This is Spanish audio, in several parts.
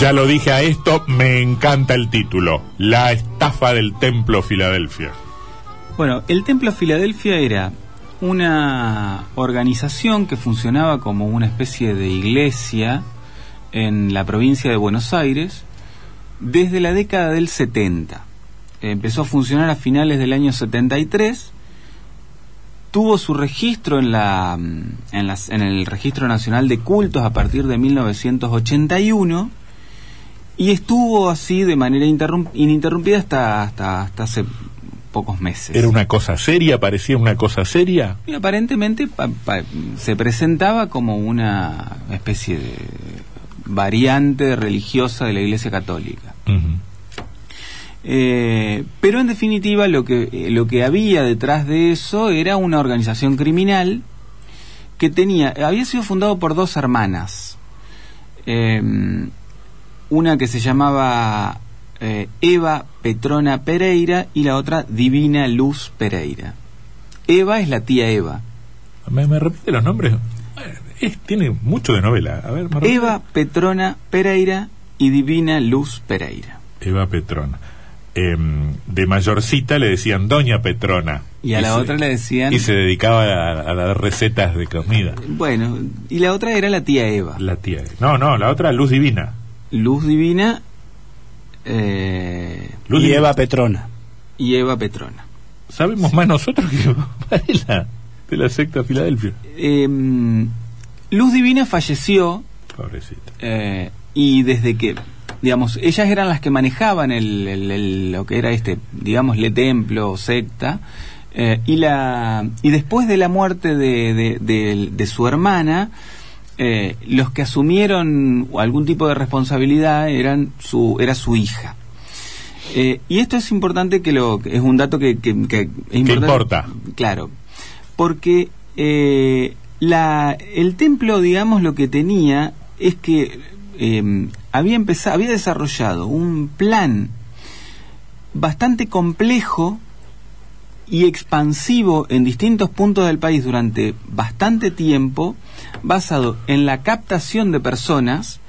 Ya lo dije a esto, me encanta el título. La estafa del Templo Filadelfia. Bueno, el Templo Filadelfia era una organización que funcionaba como una especie de iglesia en la provincia de Buenos Aires desde la década del 70. Empezó a funcionar a finales del año 73 tuvo su registro en, la, en, las, en, el Registro Nacional de Cultos a partir de 1981 y estuvo así de manera ininterrumpida hasta, hasta, hasta hace pocos meses. ¿Era una cosa seria? ¿Parecía una cosa seria? Y aparentemente se presentaba como una especie de variante religiosa de la Iglesia Católica. eh, pero en definitiva lo que, lo que había detrás de eso era una organización criminal que tenía, había sido fundado por dos hermanas. Eh, una que se llamaba eh, Eva Petrona Pereira y la otra Divina Luz Pereira. Eva es la tía Eva. ¿Me, me repite los nombres? Es, tiene mucho de novela. A ver, Eva Petrona Pereira y Divina Luz Pereira. Eva Petrona. Eh, de mayorcita le decían Doña Petrona. Y a la se, otra le decían... Y se dedicaba a, a, las recetas de comida. Bueno, y la otra era la tía Eva. La tía No, no, la otra Luz Divina. Luz Divina eh, Luz y Eva Petrona. Y Eva Petrona. Sabemos más nosotros que Varela, de la secta Filadelfia. Eh, Luz Divina falleció. Pobrecita. Eh, y desde que, digamos, ellas eran las que manejaban el, el, el, lo que era este, digamos, le templo, secta. Eh, y, la, y después de la muerte de, de, de, de su hermana, eh, los que asumieron algún tipo de responsabilidad eran su, era su hija. Eh, y esto es importante que lo es un dato que, que, que es importante, importa. Claro, porque eh, la, el templo, digamos, lo que tenía es que eh, había empezado, había desarrollado un plan bastante complejo y expansivo en distintos puntos del país durante bastante tiempo, basado en la captación de personas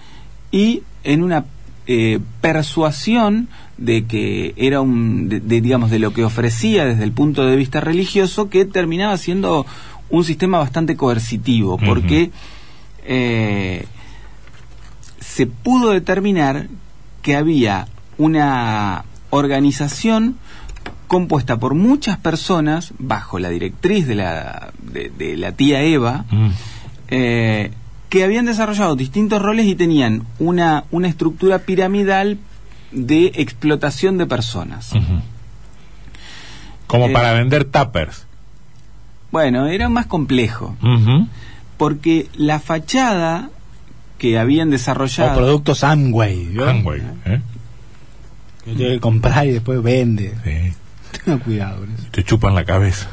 y en una eh, persuasión de que era un, de, de, digamos, de lo que ofrecía desde el punto de vista religioso, que terminaba siendo un sistema bastante coercitivo, porque uh -huh. eh, se pudo determinar que había una organización compuesta por muchas personas bajo la directriz de la, de, de la tía Eva, mm. eh, que habían desarrollado distintos roles y tenían una, una estructura piramidal de explotación de personas. Uh -huh. Como eh, para vender tuppers. Bueno, era más complejo. Uh -huh. Porque la fachada que habían desarrollado... O productos Amway. Amway, ¿eh? Que tiene que comprar y después vende. Sí. Tenga cuidado con eso. Te chupan la cabeza.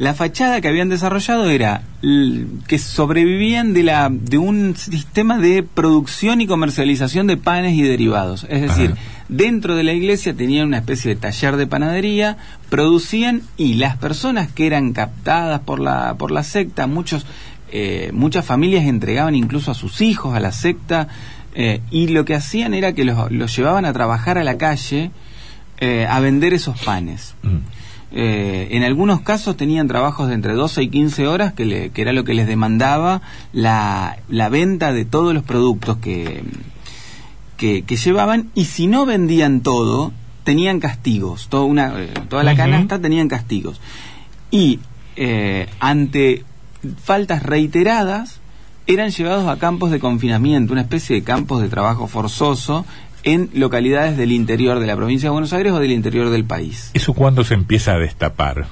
La fachada que habían desarrollado era que sobrevivían de, la, de un sistema de producción y comercialización de panes y derivados. Es decir, Ajá. dentro de la iglesia tenían una especie de taller de panadería, producían y las personas que eran captadas por la, por la secta, muchos, eh, muchas familias entregaban incluso a sus hijos a la secta eh, y lo que hacían era que los, los, llevaban a trabajar a la calle eh, a vender esos panes. Mm. Eh, en algunos casos tenían trabajos de entre 12 y 15 horas, que, le, que era lo que les demandaba la, la, venta de todos los productos que, que, que, llevaban, y si no vendían todo, tenían castigos. Toda, una, eh, toda la uh -huh. canasta tenían castigos. Y eh, ante faltas reiteradas, eran llevados a campos de confinamiento, una especie de campos de trabajo forzoso, en localidades del interior de la provincia de Buenos Aires o del interior del país. ¿Eso cuándo se empieza a destapar?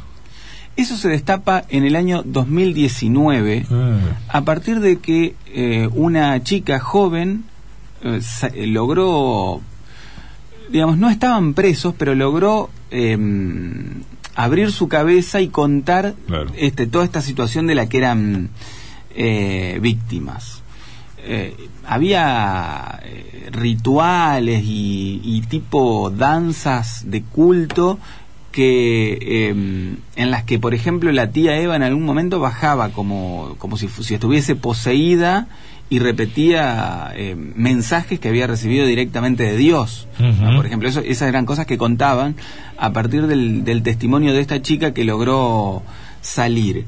Eso se destapa en el año 2019 Ah. a partir de que eh, una chica joven eh, logró, digamos, no estaban presos, pero logró em, abrir su cabeza y contar Claro. este, toda esta situación de la que eran eh, víctimas. Eh, había eh, rituales y, y tipo danzas de culto que em, en las que por ejemplo la tía Eva en algún momento bajaba como, como si, estuviese poseída y repetía eh, mensajes que había recibido directamente de Dios. Por ejemplo, eso, esas eran cosas que contaban a partir del, del testimonio de esta chica que logró salir.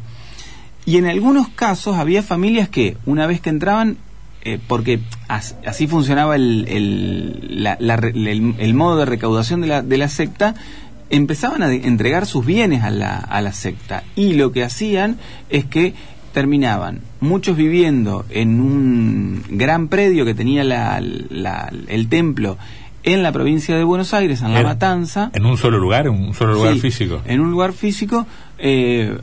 Y en algunos casos había familias que, una vez que entraban, eh, porque as- así funcionaba el, el, la- la el- el modo de recaudación de la, de la secta, empezaban a de- entregar sus bienes a la, a la secta. Y lo que hacían es que terminaban muchos viviendo en un gran predio que tenía la- la- el templo en la provincia de Buenos Aires, en La Matanza. En un solo lugar, en un solo lugar Sí, físico. En un lugar físico, eh,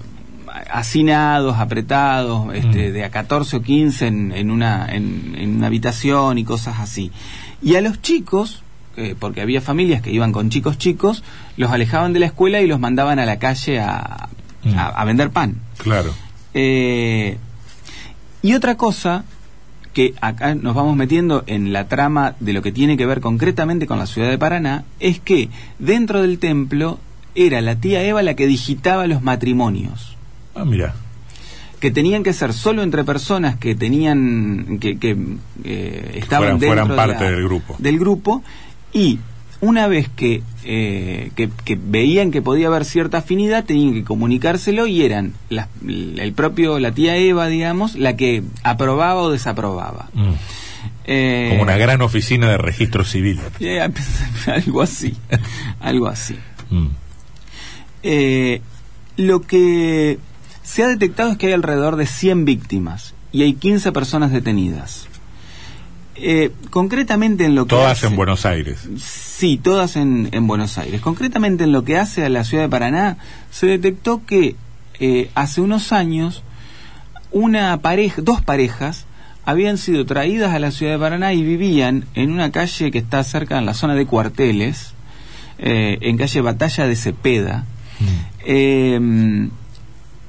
hacinados, apretados, este, Mm. de a 14 o 15 en, en una, en, en una habitación y cosas así. Y a los chicos, eh, porque había familias que iban con chicos chicos, los alejaban de la escuela y los mandaban a la calle a, Mm. a- a vender pan. Claro. Eh, y otra cosa que acá nos vamos metiendo en la trama de lo que tiene que ver concretamente con la ciudad de Paraná, es que dentro del templo era la tía Eva la que digitaba los matrimonios, Ah, mira. que tenían que ser solo entre personas que tenían, que, que, eh, estaban Fueran- fueran dentro de la- del grupo. del grupo, y una vez que, eh, que, que veían que podía haber cierta afinidad, tenían que comunicárselo y eran las- el propio, la tía Eva, digamos, la que aprobaba o desaprobaba. Mm. Eh, Como una gran oficina de registro civil. eh, algo así, algo así. Mm. Lo que se ha detectado es que hay alrededor de 100 víctimas y hay 15 personas detenidas. Eh, concretamente en lo que Todas hace- en Buenos Aires. Sí, todas en, en Buenos Aires. Concretamente en lo que hace a la ciudad de Paraná, se detectó que eh, hace unos años una pareja, dos parejas habían sido traídas a la ciudad de Paraná y vivían en una calle que está cerca en la zona de cuarteles, eh, en calle Batalla de Cepeda, eh,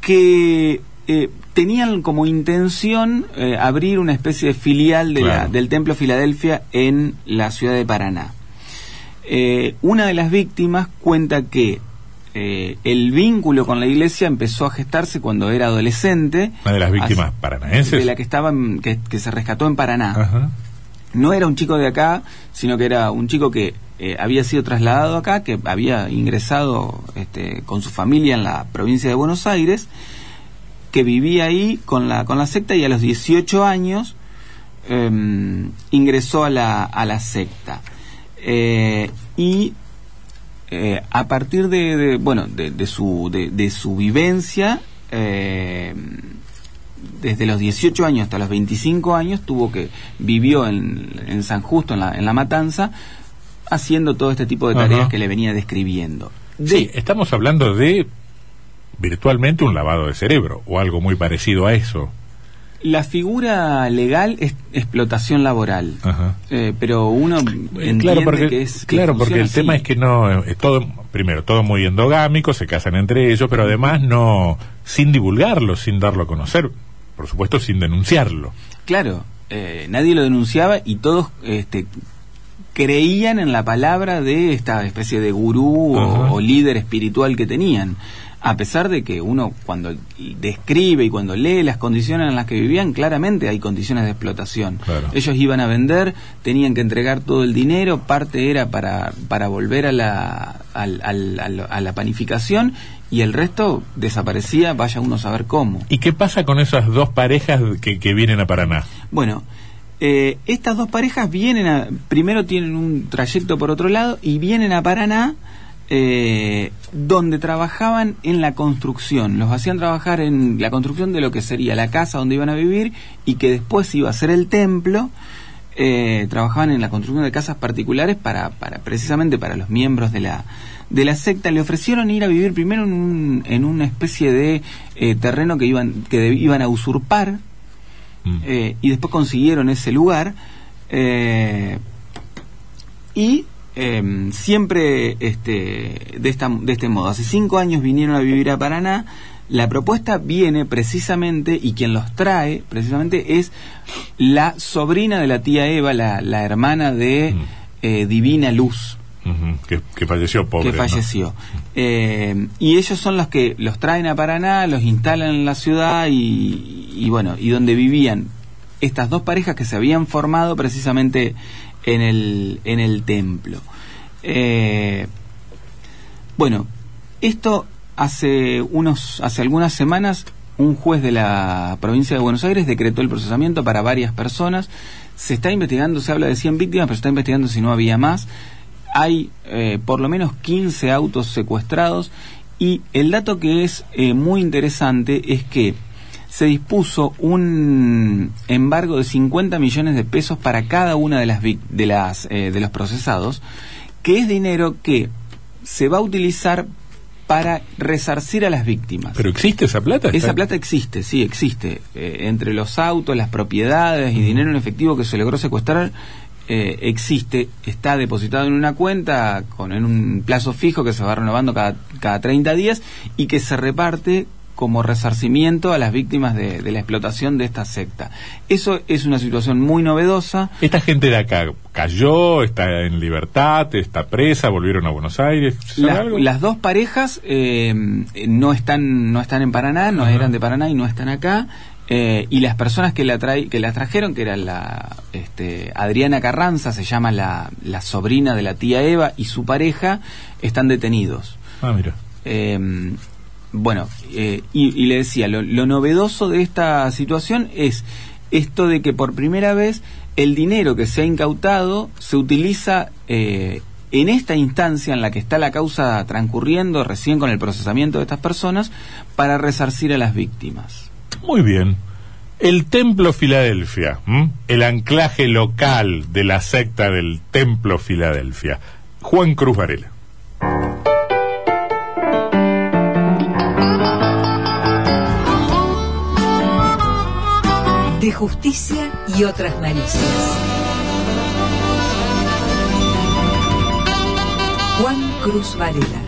que eh, tenían como intención eh, abrir una especie de filial de la- Claro. del Templo Filadelfia en la ciudad de Paraná. Eh, una de las víctimas cuenta que el vínculo con la iglesia empezó a gestarse cuando era adolescente. Una de las víctimas Así- paranaenses. De la que estaba en- que, que se rescató en Paraná Ajá. no era un chico de acá, sino que era un chico que eh, había sido trasladado acá, que había ingresado este, con su familia en la provincia de Buenos Aires, que vivía ahí con la, con la secta y a los 18 años em, ingresó a la, a la secta. Eh, y eh, a partir de, bueno de, su de, de su vivencia eh, desde los 18 años hasta los 25 años tuvo que vivió en, en San Justo en la, en la matanza haciendo todo este tipo de tareas Ajá. que le venía describiendo de, Sí, estamos hablando de virtualmente un lavado de cerebro o algo muy parecido a eso. la figura legal es explotación laboral Ajá. Eh, pero uno Eh, entiende claro, porque, que es que claro, porque el tema es que no, es todo, primero, todo muy endogámico, se casan entre ellos, pero además no, sin divulgarlo, sin darlo a conocer, por supuesto sin denunciarlo. Claro, eh, nadie lo denunciaba y todos este, creían en la palabra de esta especie de gurú o, o líder espiritual que tenían. A pesar de que uno cuando describe y cuando lee las condiciones en las que vivían, claramente hay condiciones de explotación. Claro. Ellos iban a vender, tenían que entregar todo el dinero, parte era para, para volver a la, al- al- a la panificación y el resto desaparecía, vaya uno a saber cómo. ¿Y qué pasa con esas dos parejas que, que vienen a Paraná? Bueno, eh, estas dos parejas vienen a, primero tienen un trayecto por otro lado y vienen a Paraná, eh, donde trabajaban en la construcción. Los hacían trabajar en la construcción de lo que sería la casa donde iban a vivir y que después iba a ser el templo. Eh, trabajaban en la construcción de casas particulares para, para precisamente para los miembros de la de la secta le ofrecieron ir a vivir primero en, un, en una especie de eh, terreno que iban que iban a usurpar Mm. eh, y después consiguieron ese lugar eh, y eh, siempre este, de, esta, de este modo. Hace cinco años vinieron a vivir a Paraná. La propuesta viene precisamente, y quien los trae precisamente es la sobrina de la tía Eva, la, la hermana de Mm. eh, Divina Luz que, que falleció pobre. que ¿no? falleció. Eh, y ellos son los que los traen a Paraná, los instalan en la ciudad y, y bueno, y donde vivían estas dos parejas que se habían formado precisamente en el, en el templo. Eh, bueno, esto hace unos, hace algunas semanas un juez de la provincia de Buenos Aires decretó el procesamiento para varias personas. Se está investigando, se habla de 100 víctimas, pero se está investigando si no había más. Hay eh, por lo menos 15 autos secuestrados y el dato que es eh, muy interesante es que se dispuso un embargo de 50 millones de pesos para cada una de las de las eh, de los procesados, que es dinero que se va a utilizar para resarcir a las víctimas. ¿Pero existe esa plata? Esa ¿Está- plata existe, sí, existe. Eh, entre los autos, las propiedades y dinero en efectivo que se logró secuestrar, eh, existe, está depositado en una cuenta con en un plazo fijo que se va renovando cada, cada 30 días y que se reparte como resarcimiento a las víctimas de, de la explotación de esta secta. Eso es una situación muy novedosa. Esta gente de acá cayó, está en libertad, está presa, volvieron a Buenos Aires. ¿se sabe La- algo? las dos parejas eh, no están no están en Paraná, no eran de Paraná y no están acá. eh, y las personas que la trae, que la trajeron, que era la este, Adriana Carranza, se llama la, la sobrina de la tía Eva y su pareja, están detenidos. Ah, mira. Eh, bueno, eh, y, le decía, lo, lo novedoso de esta situación es esto de que por primera vez el dinero que se ha incautado se utiliza eh, en esta instancia en la que está la causa transcurriendo recién con el procesamiento de estas personas para resarcir a las víctimas. Muy bien. El Templo Filadelfia, el anclaje local de la secta del Templo Filadelfia. Juan Cruz Varela. De justicia y otras malicias. Juan Cruz Varela.